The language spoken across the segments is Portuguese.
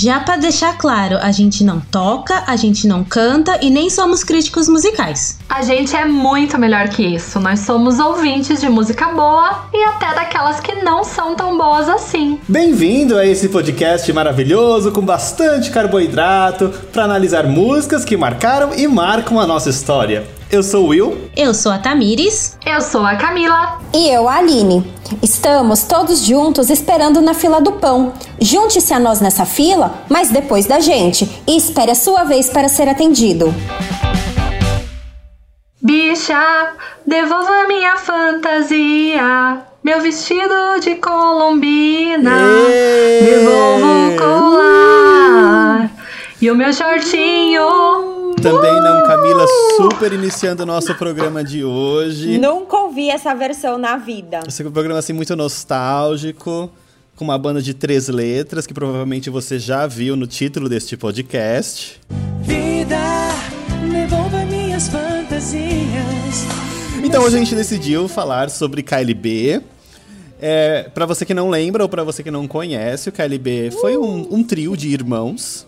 Já para deixar claro, a gente não toca, a gente não canta e nem somos críticos musicais. A gente é muito melhor que isso. Nós somos ouvintes de música boa e até daquelas que não são tão boas assim. Bem-vindo a esse podcast maravilhoso com bastante carboidrato para analisar músicas que marcaram e marcam a nossa história. Eu sou o Will. Eu sou a Tamires. Eu sou a Camila. E eu, a Aline. Estamos todos juntos esperando na fila do pão. Junte-se a nós nessa fila, mas depois da gente. E espere a sua vez para ser atendido. Bicha, devolva minha fantasia. Meu vestido de colombina. Devolva o colar. E o meu shortinho. Também não, Camila, super iniciando o nosso programa de hoje. Nunca ouvi essa versão na vida. Esse é um programa assim muito nostálgico, com uma banda de três letras que provavelmente você já viu no título deste podcast. Vida, devolva minhas fantasias. Então hoje a gente decidiu falar sobre KLB. É, para você que não lembra ou para você que não conhece, o KLB foi um, um trio de irmãos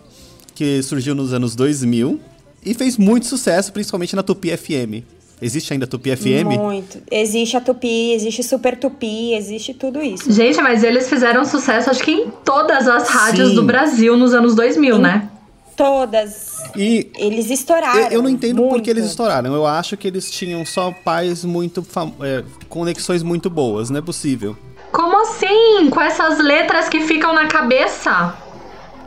que surgiu nos anos 2000 e fez muito sucesso, principalmente na Tupi FM. Existe ainda a Tupi FM? Muito. Existe a Tupi, existe Super Tupi, existe tudo isso. Gente, mas eles fizeram sucesso, acho que em todas as rádios Sim. do Brasil nos anos 2000, né? Todas. E Eles estouraram. eu, eu não entendo por muito. que eles estouraram. Eu acho que eles tinham só pais muito. é, conexões muito boas, não é possível. Como assim? Com essas letras que ficam na cabeça?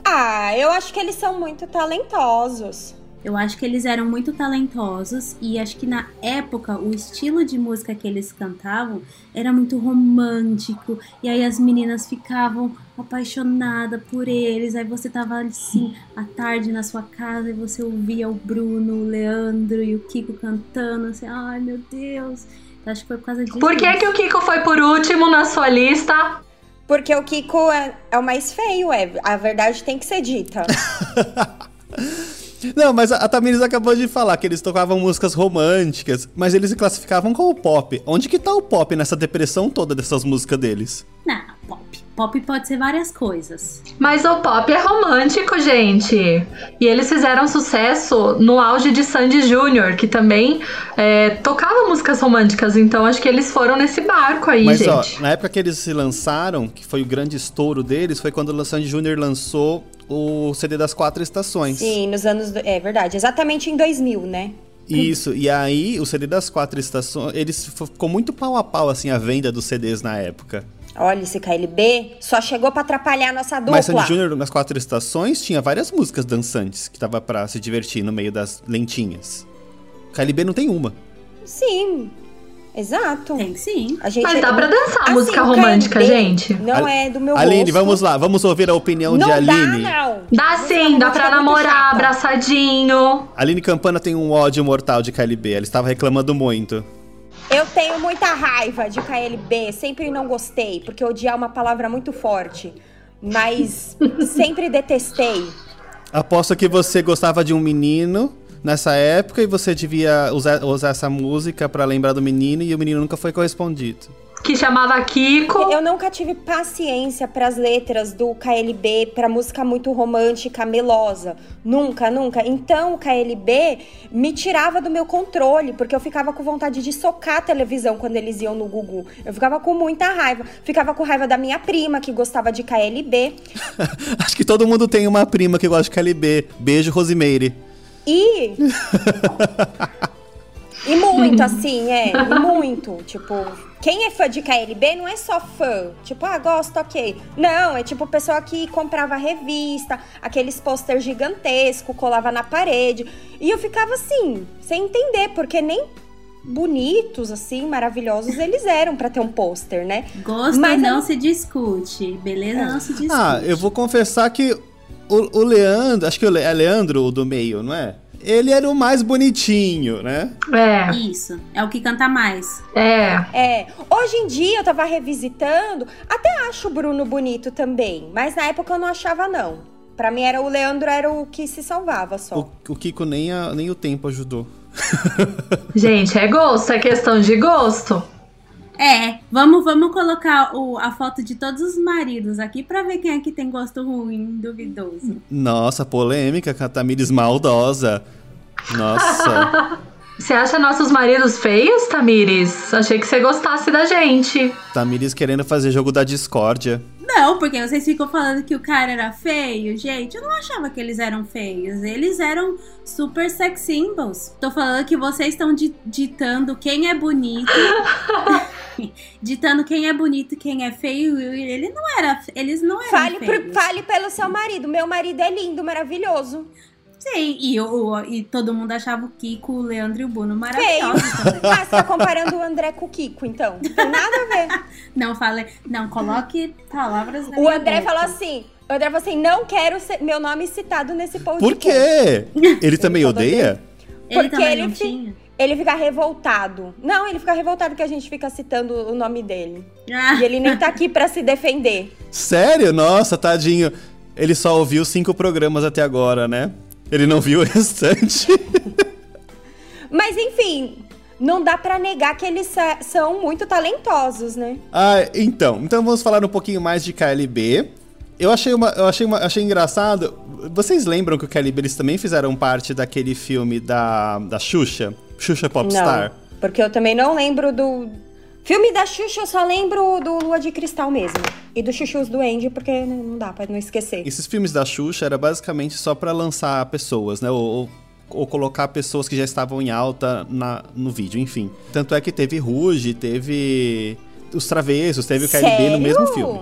Ah, eu acho que eles são muito talentosos. Eu acho que eles eram muito talentosos e acho que na época o estilo de música que eles cantavam era muito romântico e aí as meninas ficavam apaixonadas por eles. Aí você tava assim à tarde na sua casa e você ouvia o Bruno, o Leandro e o Kiko cantando assim, ai meu Deus. Eu acho que foi por causa disso. Por que, que o Kiko foi por último na sua lista? Porque o Kiko é, é o mais feio, é. A verdade tem que ser dita. Não, mas a, a Tamires acabou de falar que eles tocavam músicas românticas, mas eles se classificavam como pop. Onde que tá o pop nessa depressão toda dessas músicas deles? Não, pop. Pop pode ser várias coisas. Mas o pop é romântico, gente. E eles fizeram sucesso no auge de Sandy Júnior, que também é, tocava músicas românticas. Então acho que eles foram nesse barco aí, Mas ó, gente. na época que eles se lançaram, que foi o grande estouro deles, foi quando o Sandy Júnior lançou o CD das quatro estações. Sim, nos anos. do- É verdade, exatamente em 2000, né? Isso, e aí o CD das quatro estações, eles ficou muito pau a pau assim a venda dos CDs na época. Olha, esse KLB só chegou pra atrapalhar a nossa dupla. Mas Sandy Júnior nas quatro estações tinha várias músicas dançantes que tava pra se divertir no meio das lentinhas. KLB não tem uma. Sim, exato. Tem sim. A gente, Mas dá pra dançar Assim, música romântica, KLB gente. Não é do meu Aline, gosto. vamos lá, vamos ouvir a opinião Não de Aline. dá, não. Dá sim, dá pra é namorar, chata. abraçadinho. Aline Campana tem um ódio mortal de KLB, ela estava reclamando muito. Eu tenho muita raiva de KLB, sempre não gostei, porque odiar é uma palavra muito forte. Mas sempre detestei. Aposto que você gostava de um menino nessa época e você devia usar, usar essa música pra lembrar do menino e o menino nunca foi correspondido. Que chamava Kiko. Eu nunca tive paciência pras letras do KLB, pra música muito romântica, melosa. Nunca, nunca. Então o KLB me tirava do meu controle, porque eu ficava com vontade de socar a televisão quando eles iam no Gugu. Eu ficava com muita raiva. Ficava com raiva da minha prima, que gostava de KLB. Acho que todo mundo tem uma prima que gosta de KLB. Beijo, Rosimeire. E. e muito, assim, é. E muito. Tipo, quem é fã de KLB não é só fã. Tipo, ah, gosto, ok. Não, é tipo pessoa que comprava revista, aqueles pôster gigantesco, colava na parede. E eu ficava assim, sem entender, porque nem bonitos, assim, maravilhosos eles eram pra ter um pôster, né? Gosto Mas não se discute. Beleza não se discute. Ah, eu vou confessar que o, o Leandro, acho que o Le- é Leandro o do meio, não é? Ele era o mais bonitinho, né? É, Isso. É o que canta mais. é. É, hoje em dia eu tava revisitando, até acho o Bruno bonito também, mas na época eu não achava não. Pra mim era o Leandro era o que se salvava só. O, o Kiko nem, a- nem o tempo ajudou. Gente, é gosto, é questão de gosto. É, vamos, vamos colocar o, a foto de todos os maridos aqui pra ver quem é que tem gosto ruim, duvidoso. Nossa, polêmica, Catamires maldosa. Nossa, Você acha nossos maridos feios, Tamires? Achei que você gostasse da gente. Tamires querendo fazer jogo da discórdia. Não, porque vocês ficam falando que o cara era feio, gente. Eu não achava que eles eram feios. Eles eram super sex symbols. Tô falando que vocês estão di- ditando quem é bonito. ditando quem é bonito e quem é feio. Ele não era. Eles não eram Fale, feios. pro- fale pelo seu marido. Meu marido é lindo, maravilhoso. Sim, e, o, e todo mundo achava o Kiko, o Leandro e o Bruno maravilhosos. Ah, você tá comparando o André com o Kiko, então. Não tem nada a ver. Não fale, não coloque palavras na O minha André boca. falou assim. O André falou assim: não quero ser- meu nome citado nesse podcast. Por quê? Ele também falou odeia? Ele Porque também ele não fi- tinha. Ele fica revoltado. Não, ele fica revoltado que a gente fica citando o nome dele. Ah, E ele nem tá aqui pra se defender. Sério? Nossa, tadinho. Ele só ouviu cinco programas até agora, né? Ele não viu o restante. Mas enfim, não dá pra negar que eles são muito talentosos, né? Ah, então. Então vamos falar um pouquinho mais de KLB. Eu achei uma, eu achei uma, achei engraçado. Vocês lembram que o KLB eles também fizeram parte daquele filme da da Xuxa, Xuxa Popstar? Não, porque eu também não lembro do. Filme da Xuxa, eu só lembro do Lua de Cristal mesmo. E do Chuchus do Andy, porque não dá pra não esquecer. Esses filmes da Xuxa era basicamente só pra lançar pessoas, né? Ou, ou- colocar pessoas que já estavam em alta na, no vídeo, enfim. Tanto é que teve Ruge, teve os Travessos, teve o KLB no mesmo filme.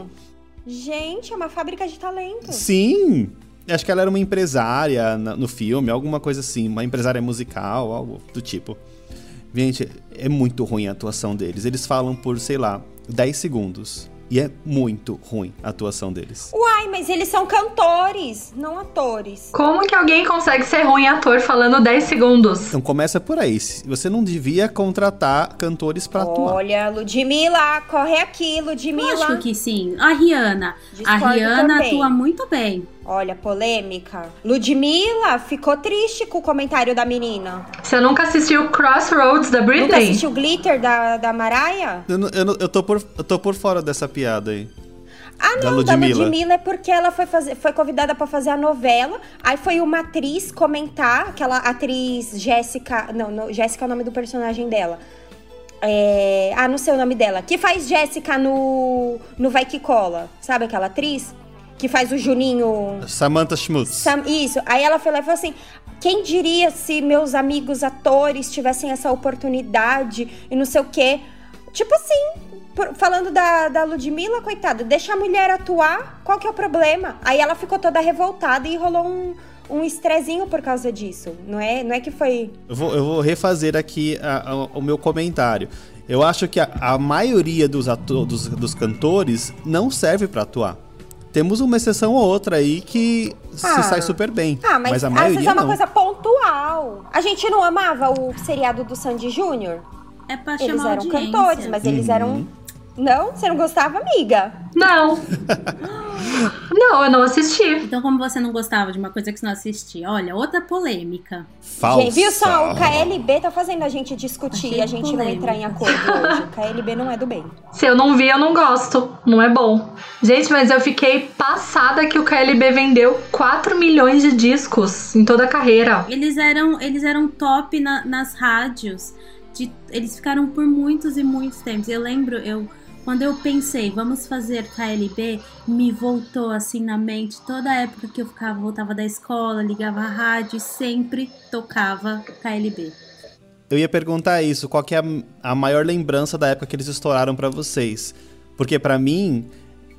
Gente, é uma fábrica de talento. Sim! Acho que ela era uma empresária no filme, alguma coisa assim, uma empresária musical, algo do tipo. Gente, é muito ruim a atuação deles. Eles falam por, sei lá, 10 segundos. E é muito ruim a atuação deles. Uai, mas eles são cantores, não atores. Como que alguém consegue ser ruim ator falando 10 segundos? Então começa por aí. Você não devia contratar cantores pra atuar. Olha, Ludmilla, corre aqui, Ludmilla. Lógico que sim. A Rihanna. a Discordo Rihanna também. atua muito bem. Olha, polêmica. Ludmilla ficou triste com o comentário da menina. Você nunca assistiu Crossroads da Nunca Britney? assistiu Glitter da, da Mariah? Eu, eu, eu tô por, eu tô por fora dessa piada aí. Ah, Da não, da Ludmilla. Ludmilla é porque ela foi, fazer, foi convidada pra fazer a novela. Aí foi uma atriz comentar, aquela atriz Jéssica. Não, não Jéssica é o nome do personagem dela. É, ah, não sei o nome dela. Que faz Jéssica no, no Vai Que Cola. Sabe aquela atriz? Que faz o Juninho. Samantha Schmutz. Sam- isso. Aí ela foi lá e falou assim: quem diria se meus amigos atores tivessem essa oportunidade e não sei o quê. Tipo assim, por- falando da, da Ludmilla, coitada, deixa a mulher atuar, qual que é o problema? Aí ela ficou toda revoltada e rolou um, um estrezinho por causa disso. Não é, não é que foi. Eu vou, eu vou refazer aqui a- a- o meu comentário. Eu acho que a, a maioria dos, ato- dos, dos cantores não serve pra atuar. Temos uma exceção ou outra aí que Ah. se sai super bem. Ah, mas, a às maioria vezes é uma não. coisa pontual. A gente não amava o seriado do Sandy Júnior? É pra Eles chamar eram audiência. cantores, mas eles Uhum. eram. Não? Você não gostava, amiga? Não. não, eu não assisti. Então, como você não gostava de uma coisa que você não assistia? Olha, outra polêmica. Falsa. Gente, viu só? O KLB tá fazendo a gente discutir e a gente não polêmica. entrar em acordo hoje. O KLB não é do bem. Se eu não vi, eu não gosto. Não é bom. Gente, mas eu fiquei passada que o KLB vendeu 4 milhões de discos em toda a carreira. Eles eram, eles eram top na- nas rádios. De- eles ficaram por muitos e muitos tempos. Eu lembro, eu quando eu pensei, vamos fazer KLB, me voltou assim na mente toda a época que eu ficava, voltava da escola, ligava a rádio e sempre tocava KLB. Eu ia perguntar isso, qual que é a, a maior lembrança da época que eles estouraram pra vocês? Porque pra mim,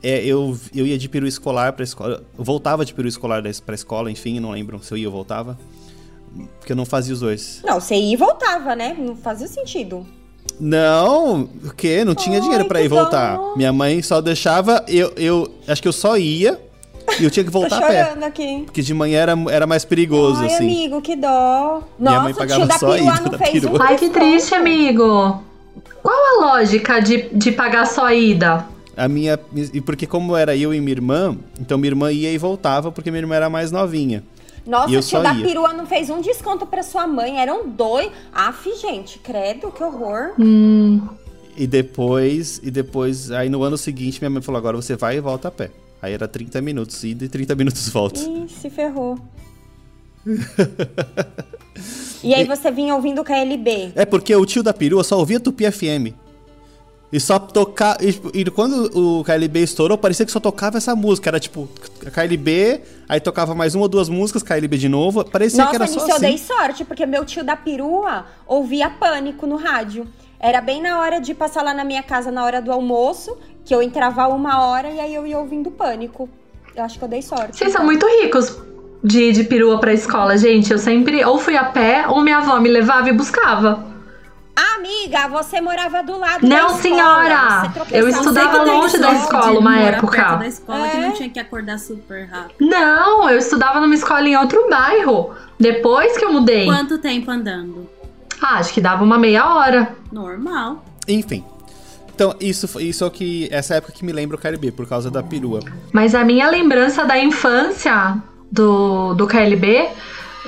é, eu, eu ia de peru escolar pra escola, eu voltava de peru escolar pra escola, enfim, não lembro se eu ia ou voltava. Porque eu não fazia os dois. Não, você ia e voltava, né? Não fazia sentido. Não, o quê? Não tinha Ai, dinheiro pra que ir voltar. Minha mãe só deixava, eu, eu acho que eu só ia e eu tinha que Tô voltar a pé. aqui. Porque de manhã era, era mais perigoso, Ai, assim. amigo, que dó. Minha Nossa, mãe pagava tio da só a perua ida não da fez perua. um Ai, que triste, amigo. Qual a lógica de, de pagar só a ida? A minha. E porque como era eu e minha irmã, então minha irmã ia e voltava porque minha irmã era mais novinha. Nossa, E eu o tio da ia. perua não fez um desconto pra sua mãe. Eram dois. Aff, gente, credo, que horror. Hum, E depois, e depois, aí no ano seguinte, minha mãe falou: agora você vai e volta a pé. Aí era 30 minutos ida e 30 minutos volta. Ih, se ferrou. e aí você vinha ouvindo KLB. É porque o tio da perua só ouvia Tupi FM. E só tocar. E, e quando o KLB estourou, parecia que só tocava essa música. Era tipo, KLB, aí tocava mais uma ou duas músicas, KLB de novo. Parecia Nossa, que era nisso só eu assim. dei sorte, porque meu tio da perua ouvia pânico no rádio. Era bem na hora de passar lá na minha casa, na hora do almoço, que eu entrava uma hora e aí eu ia ouvindo pânico. Eu acho que eu dei sorte. Vocês são então. muito ricos de ir de perua pra escola, gente. Eu sempre ou fui a pé ou minha avó me levava e buscava. Amiga, você morava do lado da Não, escola. senhora! Eu estudava que longe da escola uma época. perto da escola que É? não tinha que acordar super rápido. Não, eu estudava numa escola em outro bairro. Depois que eu mudei. Quanto tempo andando? Ah, acho que dava uma meia hora. Normal. Enfim. Então, isso, foi- isso é o que. Essa época que me lembra o KLB, por causa da perua. Mas a minha lembrança da infância do, do KLB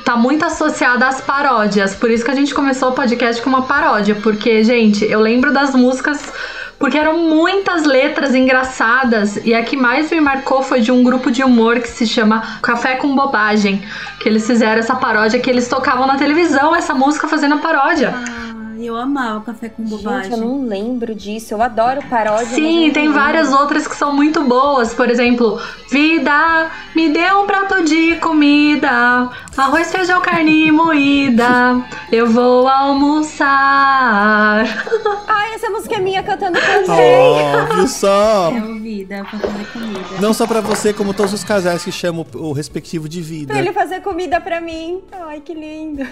tá muito associada às paródias. Por isso que a gente começou o podcast com uma paródia. Porque, gente, eu lembro das músicas. Porque eram muitas letras engraçadas. E a que mais me marcou foi de um grupo de humor que se chama Café com Bobagem. Que eles fizeram essa paródia que eles tocavam na televisão, essa música fazendo a paródia. Ah, eu amava café com Gente, bobagem. eu não lembro disso. Eu adoro paródia. Sim, tem várias outras que são muito boas. Por exemplo, Vida, me dê um prato de comida. Arroz, feijão, carne moída. Eu vou almoçar. Ai, essa música é minha cantando com Ó, viu só? É pra fazer comida. Não só pra você, como todos os casais que chamam o respectivo de vida. Pra ele fazer comida pra mim. Ai, que lindo.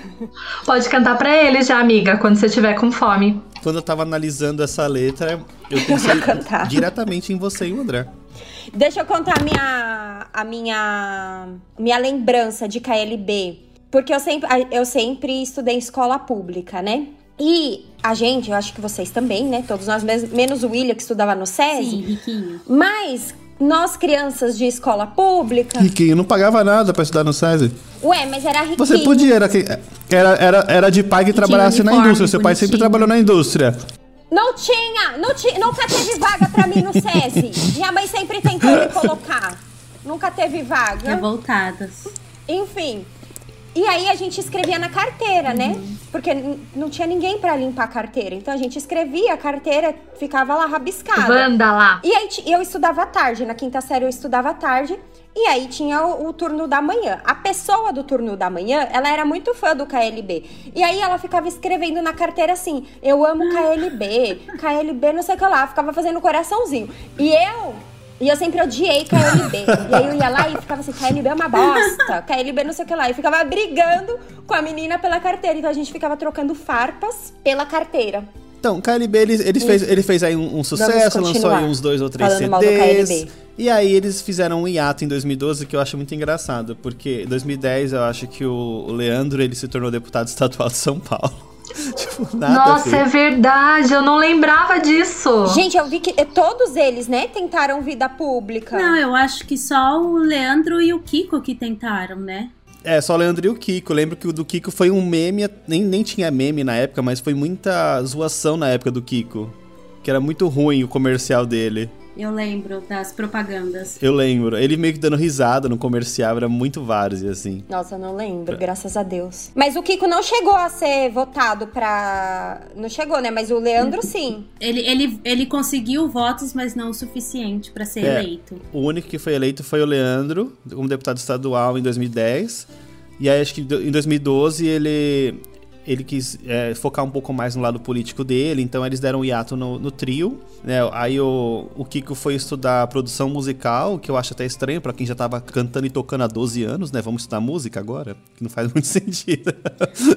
Pode cantar pra eles já, amiga, quando você tiver com fome. Quando eu tava analisando essa letra, eu pensei cantar. diretamente em você e o André. Deixa eu contar a minha, a minha, minha lembrança de KLB. Porque eu sempre, eu sempre estudei em escola pública, né? E a gente, eu acho que vocês também, né? Todos nós, menos o William, que estudava no SESI. Sim, riquinho. Mas nós, crianças de escola pública. Riquinho, não pagava nada pra estudar no SESI. Ué, mas era riquinho. Você podia, era, que- era, era, era de pai que tinha trabalhasse na indústria. Seu pai sempre trabalhou na indústria. Não tinha, não tinha, nunca teve vaga pra mim no SESI. Minha mãe sempre tentou me colocar. Nunca teve vaga. Revoltadas. Enfim. E aí a gente escrevia na carteira, né? Porque não tinha ninguém pra limpar a carteira. Então a gente escrevia, a carteira ficava lá rabiscada. Wanda lá. E aí eu estudava à tarde, na quinta série eu estudava à tarde. E aí tinha o, o turno da manhã. A pessoa do turno da manhã, ela era muito fã do KLB. E aí ela ficava escrevendo na carteira assim: Eu amo KLB, KLB, não sei o que lá. Ficava fazendo coraçãozinho. E eu. E eu sempre odiei KLB. e aí eu ia lá e ficava assim: KLB é uma bosta, KLB não sei o que lá. E ficava brigando com a menina pela carteira. Então a gente ficava trocando farpas pela carteira. Então, KLB, ele, ele, fez, ele fez aí um, um sucesso, lançou aí uns dois ou três CDs. E aí eles fizeram um hiato em 2012 que eu acho muito engraçado, porque em 2010 eu acho que o, o Leandro ele se tornou deputado estadual de São Paulo. tipo, nada Nossa, ver. é verdade. Eu não lembrava disso. Gente, eu vi que todos eles, né, tentaram vida pública. Não, eu acho que só o Leandro e o Kiko que tentaram, né? É, só o Leandro e o Kiko. Lembro que o do Kiko foi um meme, nem, nem tinha meme na época, mas foi muita zoação na época do Kiko. Que era muito ruim o comercial dele. Eu lembro das propagandas. Eu lembro. Ele meio que dando risada no comercial, era muito várzea, assim. Nossa, eu não lembro, graças a Deus. Mas o Kiko não chegou a ser votado pra. Não chegou, né? Mas o Leandro sim. Ele, ele, ele conseguiu votos, mas não o suficiente pra ser É. eleito. O único que foi eleito foi o Leandro, como deputado estadual em 2010. E aí, acho que em 2012 ele, ele quis é, focar um pouco mais no lado político dele, então eles deram um hiato no, no trio. Né? Aí o, o Kiko foi estudar produção musical, que eu acho até estranho pra quem já tava cantando e tocando há 12 anos, né? Vamos estudar música agora? Que não faz muito sentido.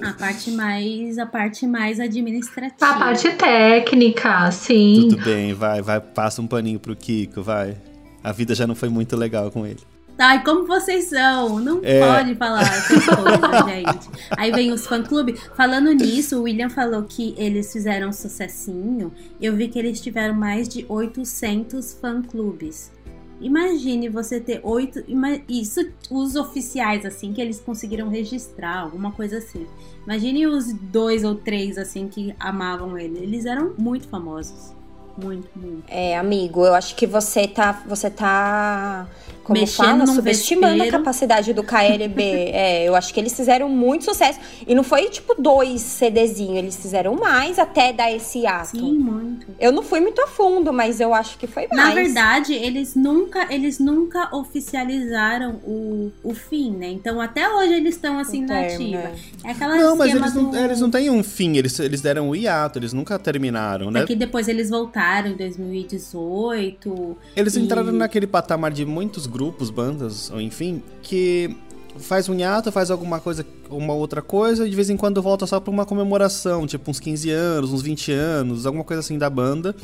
A parte mais, a parte mais administrativa. A parte técnica, sim. Tudo bem, vai, vai, passa um paninho pro Kiko, vai. A vida já não foi muito legal com ele. Ai, como vocês são? Não É. pode falar essas coisas, gente. Aí vem os fã-clube. Falando nisso, o William falou que eles fizeram um sucessinho. Eu vi que eles tiveram mais de 800 fã-clubes. Imagine você ter oito. Isso, os oficiais, assim, que eles conseguiram registrar, alguma coisa assim. Imagine os dois ou três, assim, que amavam ele. Eles eram muito famosos. Muito, muito. É, amigo, eu acho que você tá. Você tá. Como Mexendo fala, subestimando vespeiro. a capacidade do KLB. é, eu acho que eles fizeram muito sucesso. E não foi tipo dois CDzinhos, eles fizeram mais até dar esse ato. Sim, muito. Eu não fui muito a fundo, mas eu acho que foi mais. Na verdade, eles nunca, eles nunca oficializaram o, o fim, né? Então até hoje eles estão assim na ativa. É aquela Não, mas eles não, do... eles não têm um fim, eles, eles deram o hiato, eles nunca terminaram, né? É que depois eles voltaram em 2018. Eles E- entraram naquele patamar de muitos grupos, bandas, ou enfim, que faz um hiato, faz alguma coisa, uma outra coisa, e de vez em quando volta só pra uma comemoração, tipo uns 15 anos, uns 20 anos, alguma coisa assim da banda.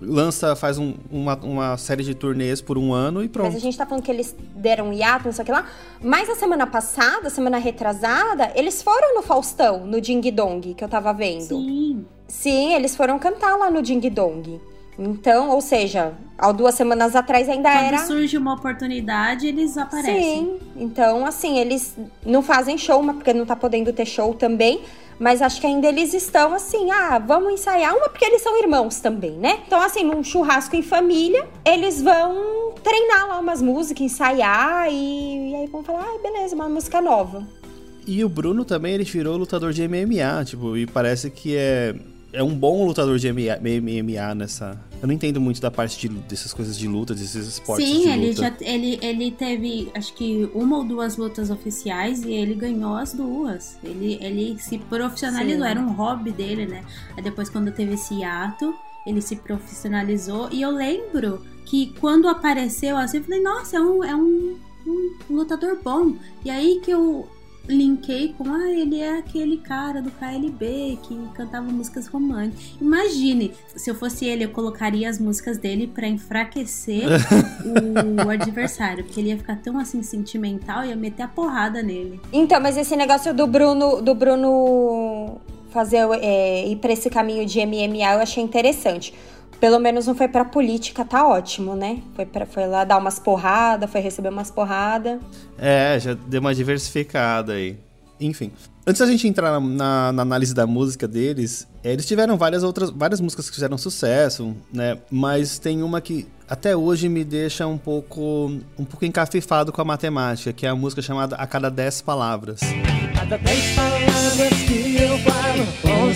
Lança, faz um- uma, uma série de turnês por um ano e Mas pronto. a gente tá falando que eles deram hiato, não sei o que lá. Mas a semana passada, semana retrasada, eles foram no Faustão, no Ding Dong, que eu tava vendo. Sim. Sim, eles foram cantar lá no Ding Dong. Então, ou seja, há duas semanas atrás ainda Quando era. surge uma oportunidade, eles aparecem. Sim, então assim, eles não fazem show, mas porque não tá podendo ter show também. Mas acho que ainda eles estão assim, ah, vamos ensaiar. Uma porque eles são irmãos também, né? Então, assim, num churrasco em família, eles vão treinar lá umas músicas, ensaiar e, e aí vão falar, ah, beleza, uma música nova. E o Bruno também, ele virou lutador de MMA, tipo, e parece que é, é um bom lutador de MMA, nessa... Eu não entendo muito da parte de, dessas coisas de luta, desses esportes de Sim, ele luta. já ele, ele teve acho que uma ou duas lutas oficiais e ele ganhou as duas. Ele, ele se profissionalizou, Sim. era um hobby dele, né? Aí depois, quando teve esse ato, ele se profissionalizou. E eu lembro que quando apareceu assim, eu falei, nossa, é um, é um, um lutador bom. E aí que eu linkei com, ah, ele é aquele cara do KLB que cantava músicas românticas. Imagine, se eu fosse ele, eu colocaria as músicas dele pra enfraquecer o adversário, porque ele ia ficar tão assim sentimental e ia meter a porrada nele. Então, mas esse negócio do Bruno, do Bruno fazer é, ir pra esse caminho de MMA, eu achei interessante. Pelo menos não foi pra política, tá ótimo, né? Foi, pra, foi lá dar umas porradas, foi receber umas porradas. É, já deu uma diversificada aí. Enfim. Antes da gente entrar na, na- análise da música deles, eh, eles tiveram várias outras, várias músicas que fizeram sucesso, né? Mas tem uma que até hoje me deixa um pouco, um pouco encafifado com a matemática, que é a música chamada A Cada Dez Palavras. Cada dez palavras que eu falo,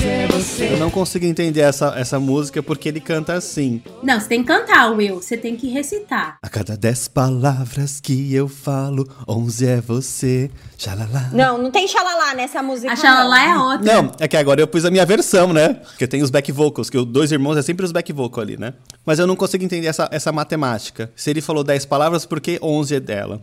é você. Eu não consigo entender essa, essa música porque ele canta assim. Não, você tem que cantar, Will. Você tem que recitar. A cada dez palavras que eu falo, onze é você. Xalala. Não, não tem xalalá nessa música. A Xalala é não. a outra. Não, é que agora eu pus a minha versão, né? Porque tem os back vocals, que os dois irmãos é sempre os back vocal ali, né? Mas eu não consigo entender essa, essa matemática. Se ele falou 10 palavras, por que 11 é dela?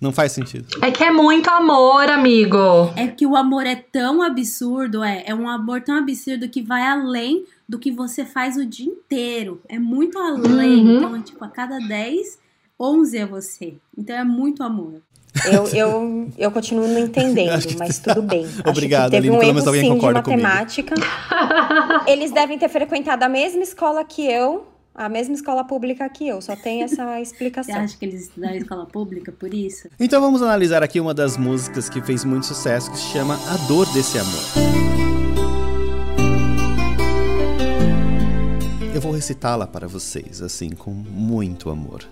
Não faz sentido. É que é muito amor, amigo. É que o amor é tão absurdo, é. É um amor tão absurdo que vai além do que você faz o dia inteiro. É muito além. Uhum. Então, é tipo, a cada 10, 11 é você. Então é muito amor. Eu, eu, eu continuo não entendendo, Acho que- mas tudo bem. Acho Obrigado, que teve Aline, um pelo erro menos alguém sim de concorda comigo. matemática. Eles devem ter frequentado a mesma escola que eu, a mesma escola pública que eu. Só tem essa Você explicação. acha que eles da escola pública por isso? Então vamos analisar aqui uma das músicas que fez muito sucesso, que se chama A Dor Desse Amor. Eu vou recitá-la para vocês, assim, com muito amor.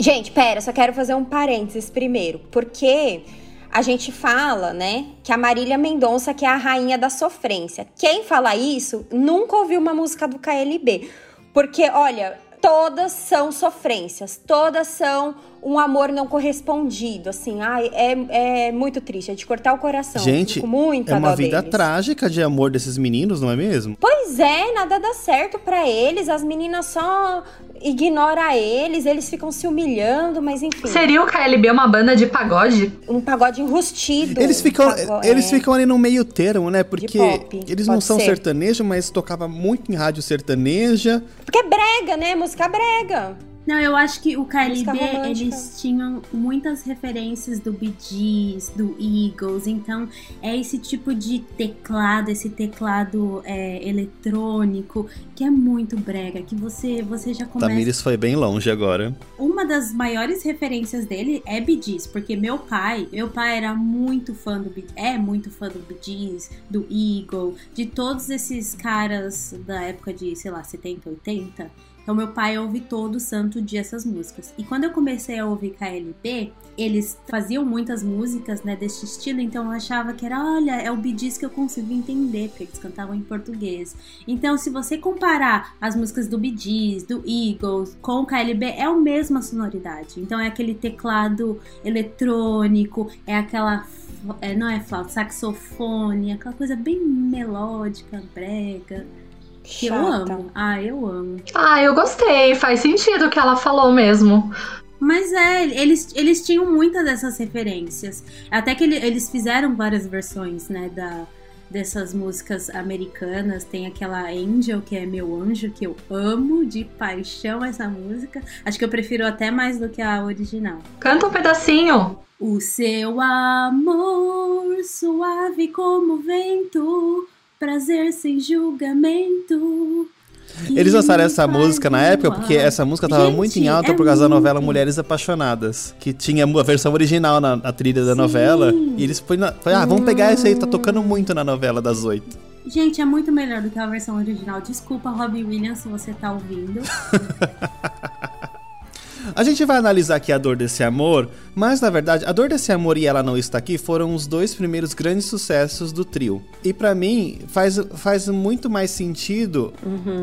Gente, pera, só quero fazer um parênteses primeiro, porque a gente fala, né, que a Marília Mendonça que é a rainha da sofrência. Quem fala isso nunca ouviu uma música do KLB, porque olha, todas são sofrências, todas são um amor não correspondido, assim, ai, é, é muito triste, é de cortar o coração. Gente, muito é uma vida deles. trágica de amor desses meninos, não é mesmo? Pois é, nada dá certo pra eles, as meninas só ignoram eles, eles ficam se humilhando, mas enfim. Seria o KLB uma banda de pagode? um pagode enrustido. Eles ficam, pago- eles é. ficam ali no meio termo, né? Porque pop, eles não são ser. sertanejos, mas tocava muito em rádio sertaneja. Porque é brega, né? Música brega. Não, eu acho que o KLB, eles tinham muitas referências do Bee Gees, do Eagles, então é esse tipo de teclado, esse teclado é, eletrônico, que é muito brega, que você, você já começa... Tamires foi bem longe agora. Uma das maiores referências dele é Bee Gees, porque meu pai, meu pai era muito fã do Bee, é muito fã do Bee Gees, do Eagle, de todos esses caras da época de, sei lá, 70, 80. Então meu pai ouve todo santo dia essas músicas. E quando eu comecei a ouvir KLB, eles faziam muitas músicas, né, desse estilo, então eu achava que era, olha, é o Gees que eu consigo entender, porque eles cantavam em português. Então, se você comparar as músicas do Gees, do Eagles, com o KLB, é a mesma sonoridade. Então, é aquele teclado eletrônico, é aquela. É, não é flauta, saxofone, aquela coisa bem melódica, brega. Que eu Chata. amo. Ah, eu amo. Ah, eu gostei. Faz sentido o que ela falou mesmo. Mas é, eles, eles tinham muitas dessas referências. Até que ele- eles fizeram várias versões, né, da, dessas músicas americanas. Tem aquela Angel, que é Meu Anjo, que eu amo de paixão essa música. Acho que eu prefiro até mais do que a original. Canta um pedacinho. O seu amor suave como vento, prazer sem julgamento. Eles lançaram essa música na época porque essa música tava Gente, muito em alta é por causa da novela muito. Mulheres Apaixonadas, que tinha a versão original na, na trilha da Sim. novela. E eles foi, ah, vamos pegar esse aí, tá tocando muito na novela das oito. Gente, é muito melhor do que a versão original. Desculpa, Robbie Williams, se você tá ouvindo. A gente vai analisar aqui a dor desse amor, mas na verdade, a dor desse amor e ela não está aqui foram os dois primeiros grandes sucessos do trio. E pra mim faz, faz muito mais sentido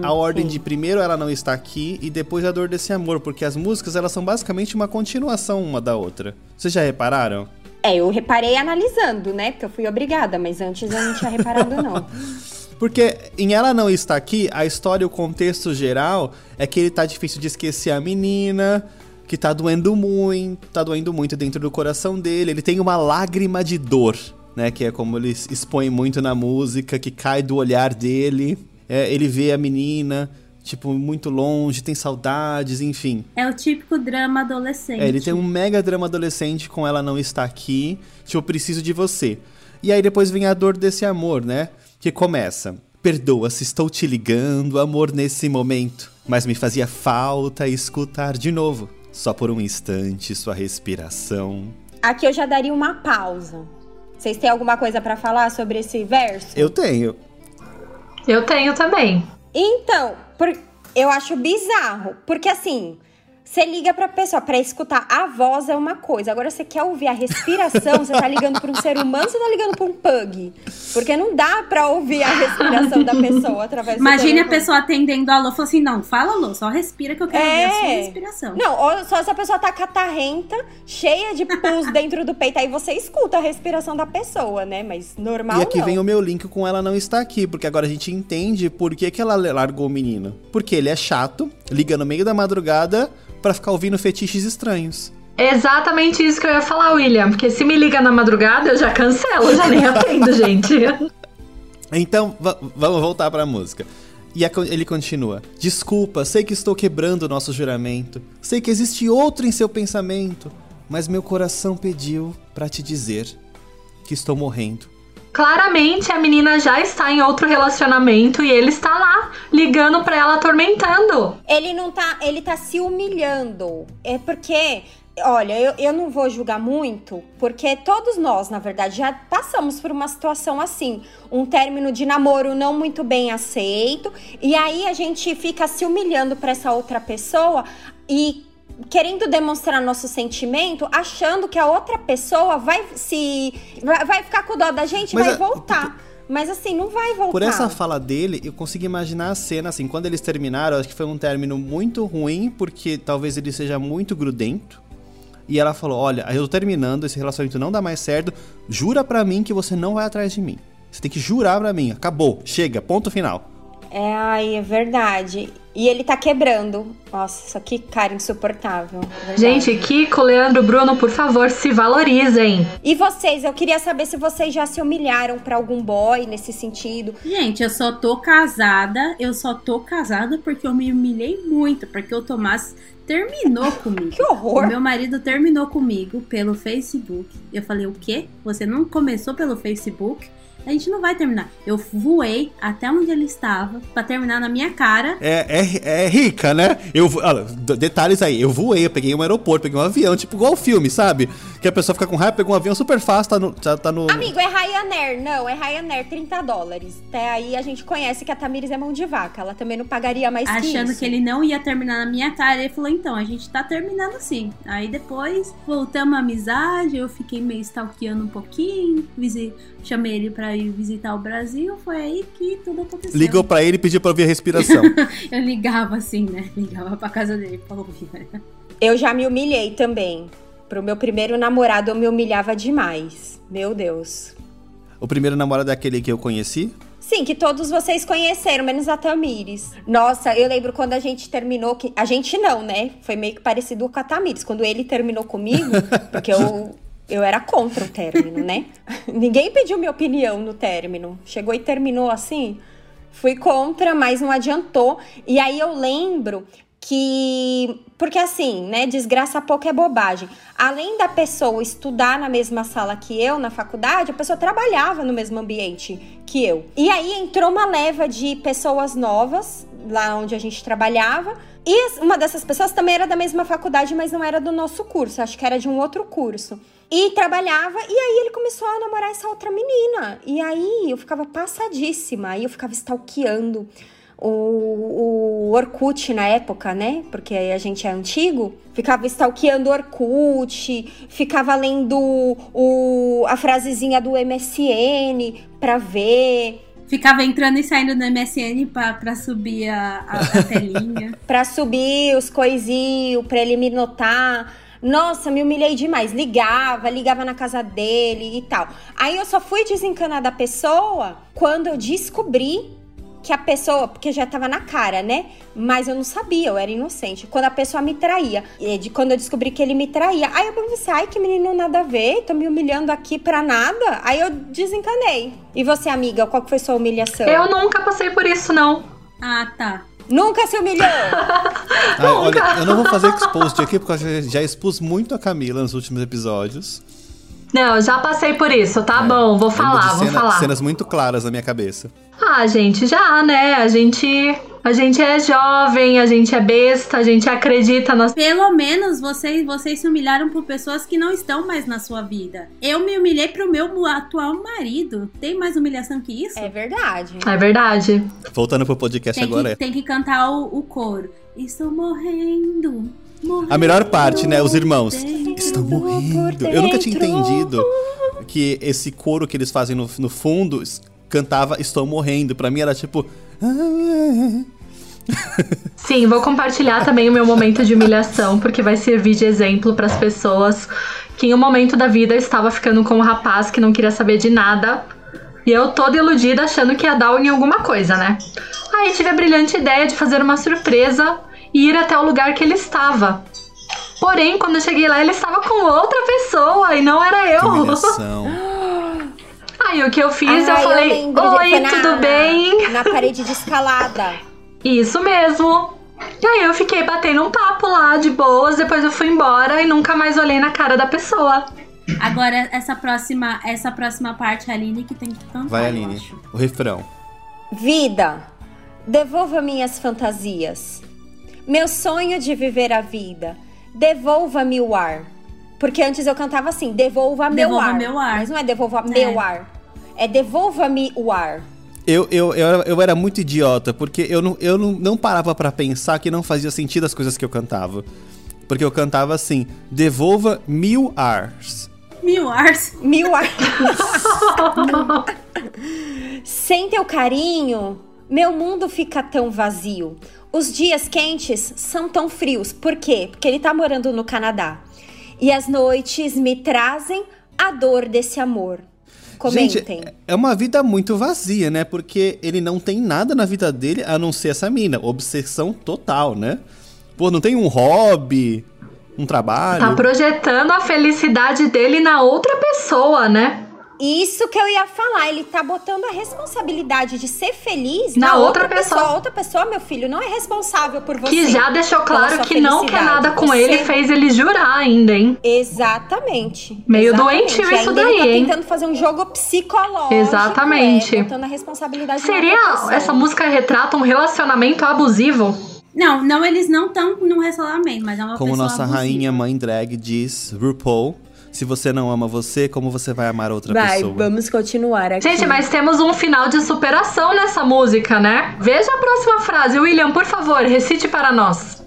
a ordem de primeiro ela não está aqui e depois a dor desse amor, porque as músicas elas são basicamente uma continuação uma da outra. Vocês já repararam? É, eu reparei analisando, né? Porque eu fui obrigada, mas antes eu não tinha reparado, não. Porque em Ela Não Está Aqui, a história, o contexto geral é que ele tá difícil de esquecer a menina, que tá doendo muito, tá doendo muito dentro do coração dele. Ele tem uma lágrima de dor, né? Que é como ele expõe muito na música, que cai do olhar dele. É, ele vê a menina, tipo, muito longe, tem saudades, enfim. É o típico drama adolescente. É, ele tem um mega drama adolescente com ela não está aqui, tipo, preciso de você. E aí depois vem a dor desse amor, né? Que começa. Perdoa se estou te ligando, amor, nesse momento. Mas me fazia falta escutar de novo. Só por um instante, sua respiração. Aqui eu já daria uma pausa. Vocês têm alguma coisa pra falar sobre esse verso? Eu tenho. Eu tenho também. Então, por- eu acho bizarro, porque assim, você liga pra pessoa pra escutar a voz é uma coisa. Agora você quer ouvir a respiração, você tá ligando pra um ser humano, você tá ligando pra um pug. Porque não dá pra ouvir a respiração da pessoa através do Imagine a pessoa atendendo a alô e falou assim: não, fala alô, só respira que eu quero ver a sua É. respiração. Não, ou só se a pessoa tá catarrenta, cheia de pus dentro do peito, aí você escuta a respiração da pessoa, né? Mas normal e aqui não. vem o meu link com ela não está aqui, porque agora a gente entende por que, que ela largou o menino. Porque ele é chato, liga no meio da madrugada pra ficar ouvindo fetiches estranhos. É exatamente isso que eu ia falar, William. Porque se me liga na madrugada, eu já cancelo, já nem atendo, gente. Então, va- vamos voltar pra música. E a ele continua: Desculpa, sei que estou quebrando o nosso juramento. Sei que existe outro em seu pensamento. Mas meu coração pediu pra te dizer que estou morrendo. Claramente a menina já está em outro relacionamento e ele está lá, ligando pra ela, atormentando. Ele não tá. Ele tá se humilhando. É porque. Olha, eu, eu não vou julgar muito, porque todos nós, na verdade, já passamos por uma situação assim. Um término de namoro não muito bem aceito. E aí a gente fica se humilhando pra essa outra pessoa e querendo demonstrar nosso sentimento, achando que a outra pessoa vai se. vai, ficar com dó da gente e Mas vai a- voltar. Mas assim, não vai voltar. Por essa fala dele, eu consigo imaginar a cena, assim, quando eles terminaram, acho que foi um término muito ruim, porque talvez ele seja muito grudento. E ela falou: Olha, eu tô terminando, esse relacionamento não dá mais certo. Jura pra mim que você não vai atrás de mim. Você tem que jurar pra mim. Acabou, chega, ponto final. É, ai, é verdade. E ele tá quebrando. Nossa, que cara insuportável. verdade. Gente, Kiko, Leandro, Bruno, por favor, se valorizem. E vocês, eu queria saber se vocês já se humilharam pra algum boy nesse sentido. Gente, eu só tô casada, eu só tô casada porque eu me humilhei muito, porque o Tomás terminou comigo. Que O horror. meu marido terminou comigo pelo Facebook. Eu falei, o quê? Você não começou pelo Facebook? A gente não vai terminar. Eu voei até onde ele estava pra terminar na minha cara. É, é, é rica, né? Eu, olha, detalhes aí, eu voei, eu peguei um aeroporto, peguei um avião, tipo igual o filme, sabe? Que a pessoa fica com raiva, pega um avião super fácil, tá no. Tá, tá no Amigo, é Ryanair. Não, é Ryanair, 30 dólares. Até aí a gente conhece que a Tamires é mão de vaca. Ela também não pagaria mais que achando que ele não ia terminar na minha cara. Ele falou, então, a gente tá terminando sim. Aí depois voltamos à amizade, eu fiquei meio stalkeando um pouquinho, chamei ele pra ir visitar o Brasil, foi aí que tudo aconteceu. Ligou pra ele e pediu pra ouvir a respiração. Eu ligava assim, né? Ligava pra casa dele pra ouvir. né? Eu já me humilhei também. Pro meu primeiro namorado, eu me humilhava demais. Meu Deus. o primeiro namorado é aquele que eu conheci. Sim, que todos vocês conheceram, menos a Tamires. Nossa, eu lembro quando a gente terminou. Que... A gente não, né? Foi meio que parecido com a Tamires. Quando ele terminou comigo, porque eu, eu era contra o término, né? Ninguém pediu minha opinião no término. Chegou e terminou assim. Fui contra, mas não adiantou. E aí eu lembro que. Porque assim, né? Desgraça pouco é bobagem. Além da pessoa estudar na mesma sala que eu, na faculdade, a pessoa trabalhava no mesmo ambiente que eu. E aí entrou uma leva de pessoas novas, lá onde a gente trabalhava. E uma dessas pessoas também era da mesma faculdade, mas não era do nosso curso, acho que era de um outro curso. E trabalhava, e aí ele começou a namorar essa outra menina. E aí eu ficava passadíssima, aí eu ficava stalkeando o, o Orkut na época, né? Porque a gente é antigo. Ficava stalkeando o Orkut, ficava lendo o, a frasezinha do MSN pra ver. Ficava entrando e saindo no MSN pra, pra subir a, a, a telinha. Pra subir os coisinhos, pra ele me notar. Nossa, me humilhei demais. Ligava, ligava na casa dele e tal. Aí eu só fui desencanar da pessoa quando eu descobri que a pessoa, porque já tava na cara, né? Mas eu não sabia, eu era inocente. Quando a pessoa me traía, e de quando eu descobri que ele me traía, aí eu pensei, ai, que menino nada a ver, tô me humilhando aqui pra nada. Aí eu desencanei. E você, amiga, qual que foi sua humilhação? Eu nunca passei por isso, não. Ah, tá. Nunca se humilhou? Ai, olha, eu não vou fazer expost aqui, porque eu já, expus muito a Camila nos últimos episódios. Não, eu já passei por isso, tá É, bom, vou falar, de vou cena- falar. Cenas muito claras na minha cabeça. Ah, gente, já, né? A gente, a gente é jovem, a gente é besta, a gente acredita nas. Pelo menos vocês, vocês se humilharam por pessoas que não estão mais na sua vida. Eu me humilhei pro meu atual marido. Tem mais humilhação que isso? é verdade. É verdade. Voltando pro podcast tem, agora. que, é. tem que cantar o, o coro. Estou morrendo. morrendo A melhor parte, né? Os irmãos. Estão morrendo. Eu nunca tinha entendido que esse coro que eles fazem no, no fundo cantava Estou morrendo. Pra mim era tipo. Sim, vou compartilhar também o meu momento de humilhação, porque vai servir de exemplo pras pessoas que em um momento da vida eu estava ficando com um rapaz que não queria saber de nada. E eu toda iludida achando que ia dar em alguma coisa, né? Aí tive a brilhante ideia de fazer uma surpresa e ir até o lugar que ele estava. Porém, quando eu cheguei lá, ele estava com outra pessoa e não era Que eu. humilhação. Aí o que eu fiz, eu Ai, falei: Oi, na- tudo bem? Na parede de escalada. Isso mesmo. E aí eu fiquei batendo um papo lá de boas, depois eu fui embora e nunca mais olhei na cara da pessoa. Agora, essa próxima, essa próxima parte, a Aline, que tem que cantar. Vai, eu Aline. O refrão. Vida, devolva minhas fantasias. Meu sonho de viver a vida. Devolva-me o ar. Porque antes eu cantava assim: devolva, meu, Devolva ar. meu ar. Mas não é devolva É. meu ar. É devolva-me o ar. Eu, eu, eu, era- eu era muito idiota, porque eu, não, eu não, não parava pra pensar que não fazia sentido as coisas que eu cantava. Porque eu cantava assim: devolva mil ars. Mil ars. Mil ar. Sem teu carinho, meu mundo fica tão vazio. Os dias quentes são tão frios. Por quê? Porque ele tá morando no Canadá. E as noites me trazem a dor desse amor. Comentem. Gente, é uma vida muito vazia, né? Porque ele não tem nada na vida dele a não ser essa mina. Obsessão total, né? Pô, não tem um hobby, um trabalho. Tá projetando a felicidade dele na outra pessoa, né? Isso que eu ia falar, ele tá botando a responsabilidade de ser feliz Na na, outra outra, pessoa. pessoa. Outra pessoa, meu filho, não é responsável por você. Que já deixou claro que não quer nada com Você- ele e fez ele jurar ainda, hein? Exatamente. Meio Exatamente. doentio E isso daí, ele tá hein? tentando fazer um jogo psicológico. Exatamente. É, botando a responsabilidade na outra Seria pessoa. essa música retrata um relacionamento abusivo? Não, não, eles não estão num relacionamento, mas é uma Como pessoa nossa abusiva. rainha mãe drag diz, RuPaul, se você não ama você, como você vai amar outra Vai, pessoa? vamos continuar aqui. Gente, mas temos um final de superação nessa música, né? Veja a próxima frase. William, por favor, recite para nós.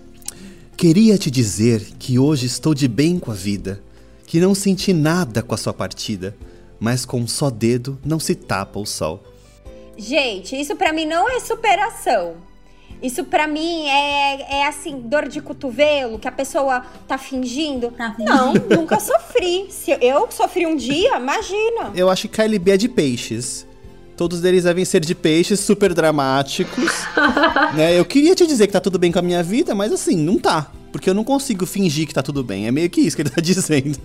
Queria te dizer que hoje estou de bem com a vida, que não senti nada com a sua partida, mas com um só dedo não se tapa o sol. Gente, isso pra mim não é superação. Isso pra mim é, é assim, dor de cotovelo, que a pessoa tá fingindo. Tá Não, fingindo. nunca sofri. Se eu sofri um dia, imagina. Eu acho que KLB é de peixes. Todos eles devem ser de peixes, super dramáticos. né? Eu queria te dizer que tá tudo bem com a minha vida, mas assim, não tá. Porque eu não consigo fingir que tá tudo bem. É meio que isso que ele tá dizendo.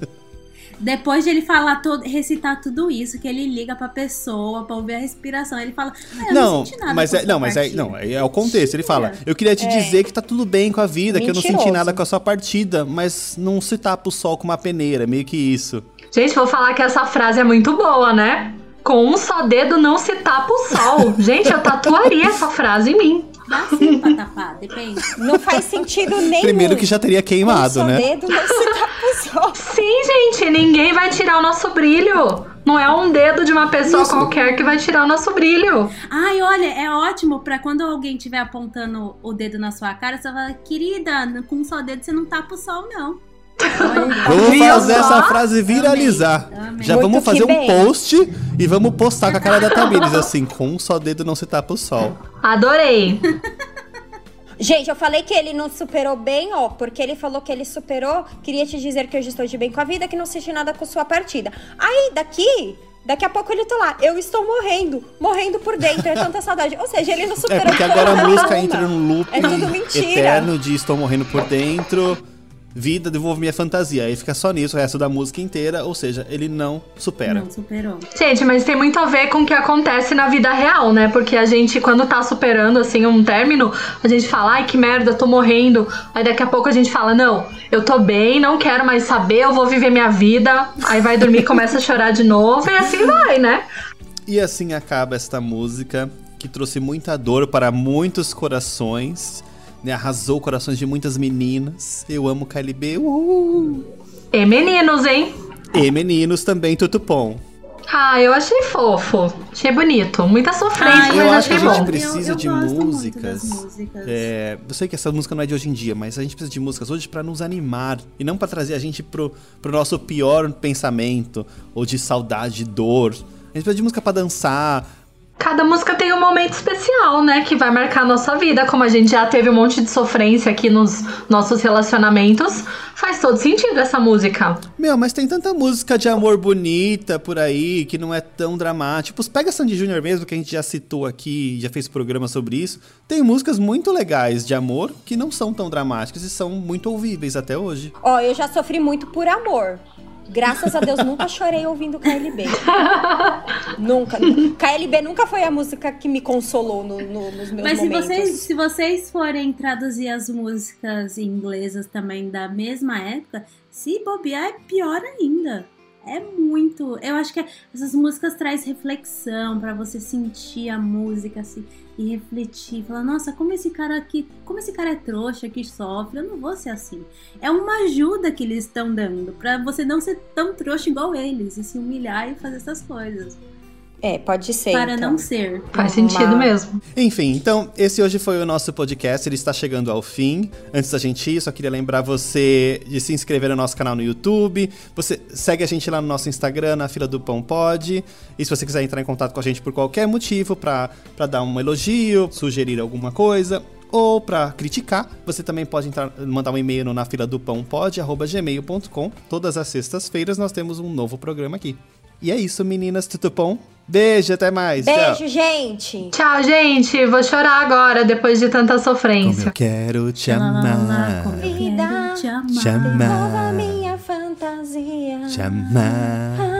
Depois de ele falar todo, recitar tudo isso, que ele liga pra pessoa pra ouvir a respiração, ele fala: ah, eu não, Não, senti nada mas com é, não, mas é, partida." não, é o contexto. Ele fala: Eu queria te dizer que tá tudo bem com a vida, que eu não senti Mentiroso. nada com a sua partida, mas não se tapa o sol com uma peneira, meio que isso. Gente, vou falar que essa frase é muito boa, né? Com um só dedo não se tapa o sol. Gente, eu tatuaria essa frase em mim. Dá sim pra tapar, depende. Não faz sentido nenhum. Primeiro que já teria queimado, só né? dedo não se tapa o sol. Sim, gente, ninguém vai tirar o nosso brilho. Não é um dedo de uma pessoa Isso. qualquer que vai tirar o nosso brilho. Ai, olha, é ótimo pra quando alguém estiver apontando o dedo na sua cara, você fala, querida, com um só dedo você não tapa o sol, não. Vamos Viu fazer só? essa frase viralizar. Amei, amei. Já Muito vamos fazer um bem. post e vamos postar com a cara da Tamires, assim, com um só dedo não se tapa o sol. Adorei. Gente, eu falei que ele não superou bem, ó, porque ele falou que ele superou. Queria te dizer que hoje estou de bem com a vida, que não senti nada com sua partida. Aí, daqui, daqui a pouco ele tá lá. Eu estou morrendo, morrendo por dentro, é tanta saudade. Ou seja, ele não É, superou porque agora a música entra num loop É tudo mentira. eterno de estou morrendo por dentro, vida, devolve minha fantasia. Aí fica só nisso o resto da música inteira, ou seja, ele não supera. Não superou. Gente, mas tem muito a ver com o que acontece na vida real, né? Porque a gente, quando tá superando, assim, um término, a gente fala, ai, que merda, eu tô morrendo. Aí daqui a pouco a gente fala, não, eu tô bem, não quero mais saber, eu vou viver minha vida. Aí vai dormir, começa a chorar de novo e assim vai, né? E assim acaba esta música que trouxe muita dor para muitos corações, né? Arrasou corações de muitas meninas. Eu amo KLB. Uhul. E meninos, hein? E meninos também, Tutupom. Ah, eu achei fofo. Achei bonito. Muita sofrência, Ai, mas eu acho que achei a gente bom. precisa Eu- eu de músicas. músicas. É, eu sei que essa música não é de hoje em dia, mas a gente precisa de músicas hoje pra nos animar e não pra trazer a gente pro, pro nosso pior pensamento ou de saudade, dor. A gente precisa de música pra dançar. Cada música tem um momento especial, né? Que vai marcar a nossa vida. Como a gente já teve um monte de sofrência aqui nos nossos relacionamentos, faz todo sentido essa música. Meu, mas tem tanta música de amor bonita por aí que não é tão dramática. Tipo, pega Sandy Júnior mesmo, que a gente já citou aqui, já fez programa sobre isso. Tem músicas muito legais de amor que não são tão dramáticas e são muito ouvíveis até hoje. Ó, eu já sofri muito por amor. Graças a Deus, nunca chorei ouvindo KLB. nunca. KLB nunca foi a música que me consolou no- no- nos meus Mas se momentos. vocês, se vocês forem traduzir as músicas inglesas também da mesma época, se bobear é pior ainda. É muito. Eu acho que essas músicas traz reflexão pra você sentir a música assim e refletir, falar, nossa, como esse cara aqui, como esse cara é trouxa que sofre, eu não vou ser assim. É uma ajuda que eles estão dando pra você não ser tão trouxa igual eles e se humilhar e fazer essas coisas. É, pode ser. para então. não ser. Faz Uma- sentido mesmo. Enfim, então, esse hoje foi o nosso podcast, ele está chegando ao fim. Antes da gente ir, só queria lembrar você de se inscrever no nosso canal no YouTube. Você segue a gente lá no nosso Instagram, na fila do Pão Pod. E se você quiser entrar em contato com a gente por qualquer motivo, pra pra dar um elogio, sugerir alguma coisa, ou pra criticar, você também pode entrar, mandar um e-mail no na fila do pão pod@gmail.com. Todas as sextas-feiras nós temos um novo programa aqui. E é isso, meninas, tudo bom? Beijo, até mais. tchau. Beijo, gente. Tchau, gente. Vou chorar agora, depois de tanta Como sofrência. eu quero te Lá, lá, lá, amar. como eu quero te amar. te amar. Devolva minha fantasia. Te amar. Ah,